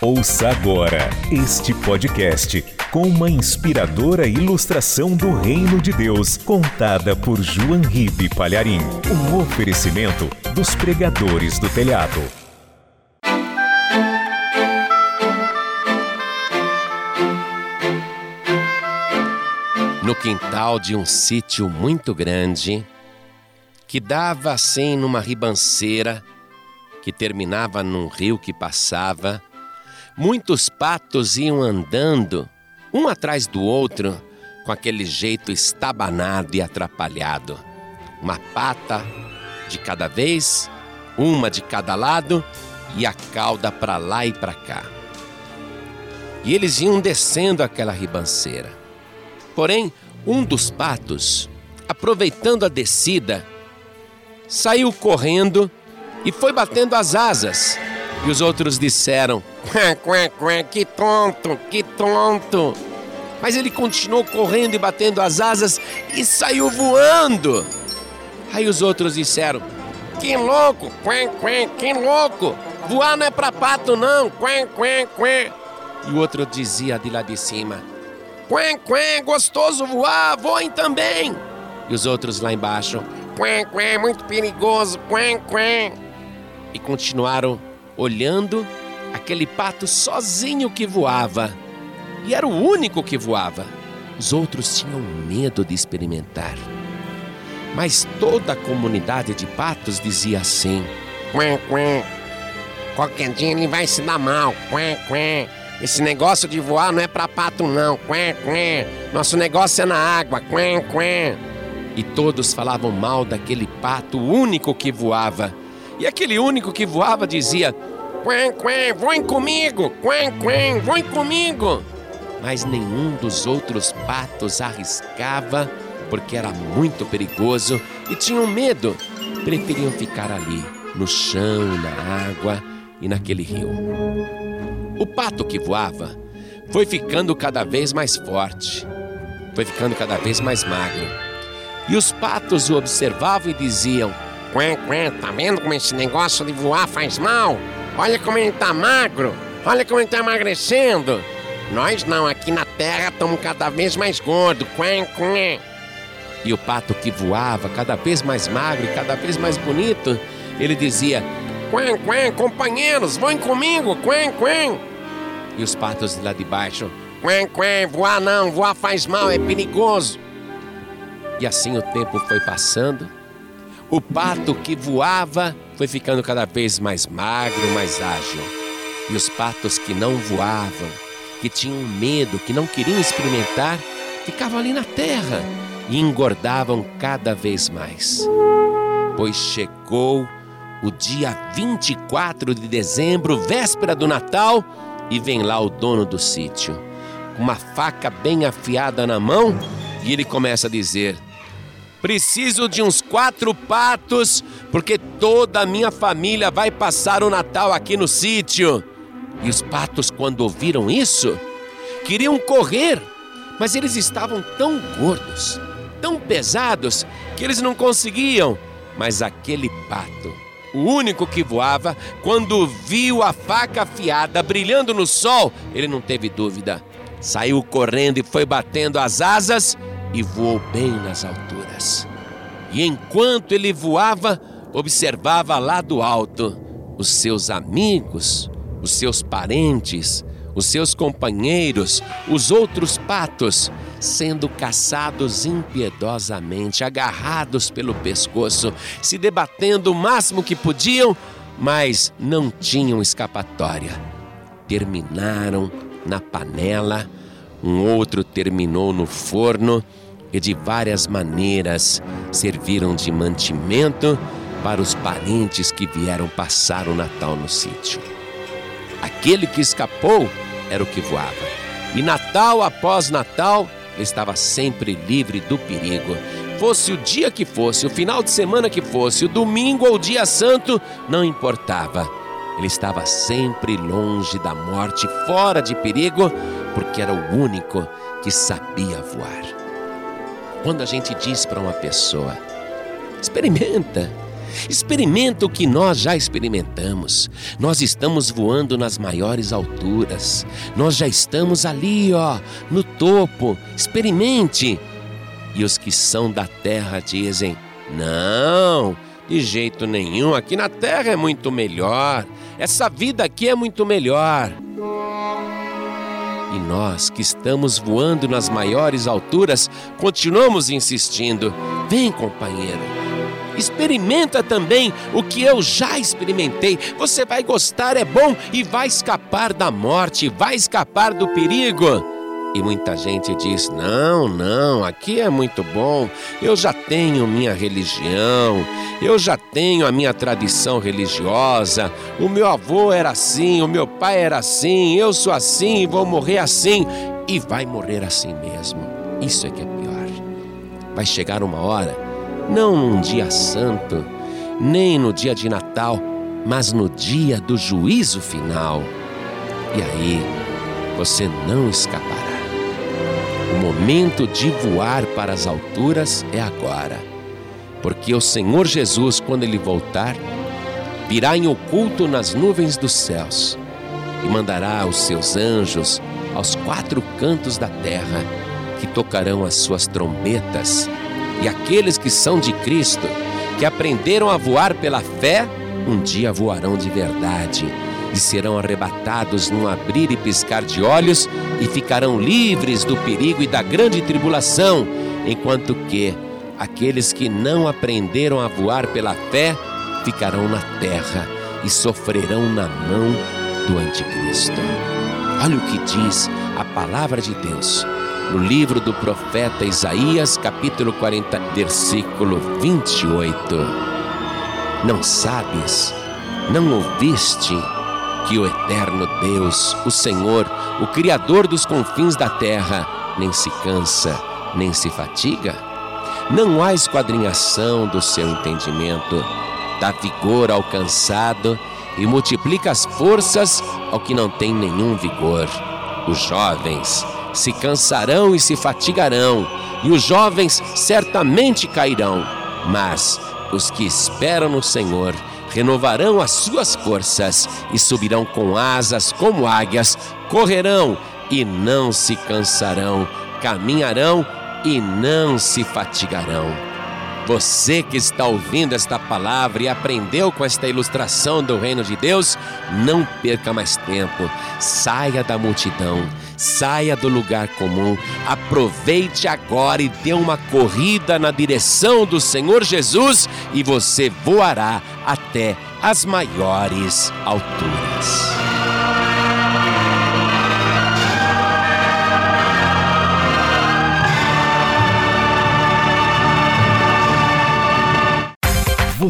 Ouça agora este podcast com uma inspiradora ilustração do Reino de Deus, contada por João Ribe Palharim. Um oferecimento dos pregadores do telhado. No quintal de um sítio muito grande, que dava assim numa ribanceira, que terminava num rio que passava, muitos patos iam andando, um atrás do outro, com aquele jeito estabanado e atrapalhado. Uma pata de cada vez, uma de cada lado e a cauda para lá e para cá. E eles iam descendo aquela ribanceira. Porém, um dos patos, aproveitando a descida, saiu correndo e foi batendo as asas. E os outros disseram: que tonto, que tonto. Mas ele continuou correndo e batendo as asas e saiu voando. Aí os outros disseram: Que louco, que louco. Voar não é pra pato, não. E o outro dizia de lá de cima: Quá, quá, gostoso voar, voem também. E os outros lá embaixo: Quá, quá, muito perigoso, quá, quá e continuaram olhando aquele pato sozinho que voava. E era o único que voava. Os outros tinham medo de experimentar. Mas toda a comunidade de patos dizia assim: Quen, quen. Qualquer dia ele vai se dar mal. Quen, quen. Esse negócio de voar não é para pato, não. Quen, quen. Nosso negócio é na água. Quen, quen. E todos falavam mal daquele pato único que voava e aquele único que voava dizia: Quen, quen, voem comigo! Quen, quen, voem comigo! Mas nenhum dos outros patos arriscava porque era muito perigoso e tinham medo. Preferiam ficar ali, no chão, na água e naquele rio. O pato que voava foi ficando cada vez mais forte, foi ficando cada vez mais magro. E os patos o observavam e diziam: Quen, quen, tá vendo como esse negócio de voar faz mal? Olha como ele tá magro, olha como ele tá emagrecendo. Nós não, aqui na terra estamos cada vez mais gordos. Quen, quen. E o pato que voava, cada vez mais magro e cada vez mais bonito, ele dizia: Quen, quen, companheiros, vão comigo, quen, quen. E os patos lá de baixo: Quen, quen, voar não, voar faz mal, é perigoso. E assim o tempo foi passando o pato que voava foi ficando cada vez mais magro, mais ágil. E os patos que não voavam, que tinham medo, que não queriam experimentar, ficavam ali na terra e engordavam cada vez mais. Pois chegou o dia 24 de dezembro, véspera do Natal, e vem lá o dono do sítio, com uma faca bem afiada na mão, e ele começa a dizer: Preciso de uns quatro patos, porque toda a minha família vai passar o Natal aqui no sítio. E os patos, quando ouviram isso, queriam correr, mas eles estavam tão gordos, tão pesados, que eles não conseguiam. Mas aquele pato, o único que voava, quando viu a faca afiada brilhando no sol, ele não teve dúvida. Saiu correndo e foi batendo as asas e voou bem nas alturas. E enquanto ele voava, observava lá do alto os seus amigos, os seus parentes, os seus companheiros, os outros patos, sendo caçados impiedosamente, agarrados pelo pescoço, se debatendo o máximo que podiam, mas não tinham escapatória. Terminaram na panela, um outro terminou no forno e de várias maneiras serviram de mantimento para os parentes que vieram passar o Natal no sítio. Aquele que escapou era o que voava. E Natal após Natal, estava sempre livre do perigo. Fosse o dia que fosse, o final de semana que fosse, o domingo ou o dia santo, não importava. Ele estava sempre longe da morte, fora de perigo, porque era o único que sabia voar. Quando a gente diz para uma pessoa, experimenta, Experimenta o que nós já experimentamos. Nós estamos voando nas maiores alturas. Nós já estamos ali, ó, no topo. Experimente. E os que são da terra dizem: Não, de jeito nenhum. Aqui na terra é muito melhor. Essa vida aqui é muito melhor. E nós que estamos voando nas maiores alturas, continuamos insistindo: vem, companheiro, experimenta também o que eu já experimentei. Você vai gostar, é bom e vai escapar da morte, vai escapar do perigo. E muita gente diz: não, não, aqui é muito bom, eu já tenho minha religião, eu já tenho a minha tradição religiosa, o meu avô era assim, o meu pai era assim, eu sou assim e vou morrer assim. E vai morrer assim mesmo. Isso é que é pior. Vai chegar uma hora, não num dia santo, nem no dia de Natal, mas no dia do juízo final. E aí você não escapará. O momento de voar para as alturas é agora, porque o Senhor Jesus, quando ele voltar, virá em oculto nas nuvens dos céus e mandará os seus anjos aos quatro cantos da terra, que tocarão as suas trombetas, e aqueles que são de Cristo, que aprenderam a voar pela fé, um dia voarão de verdade e serão arrebatados num abrir e piscar de olhos e ficarão livres do perigo e da grande tribulação, enquanto que aqueles que não aprenderam a voar pela fé ficarão na terra e sofrerão na mão do Anticristo. Olha o que diz a palavra de Deus no livro do profeta Isaías, capítulo 40, versículo 28. Não sabes, não ouviste que o eterno Deus, o Senhor, o Criador dos confins da terra, nem se cansa, nem se fatiga? Não há esquadrinhação do seu entendimento, dá vigor ao cansado e multiplica as forças ao que não tem nenhum vigor. Os jovens se cansarão e se fatigarão, e os jovens certamente cairão, mas os que esperam no Senhor renovarão as suas forças e subirão com asas como águias, correrão e não se cansarão, caminharão e não se fatigarão. Você que está ouvindo esta palavra e aprendeu com esta ilustração do reino de Deus, não perca mais tempo. Saia da multidão, saia do lugar comum, aproveite agora e dê uma corrida na direção do Senhor Jesus e você voará até as maiores alturas.